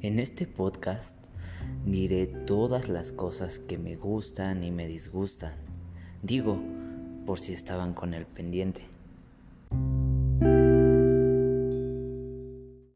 En este podcast diré todas las cosas que me gustan y me disgustan. Digo, por si estaban con el pendiente.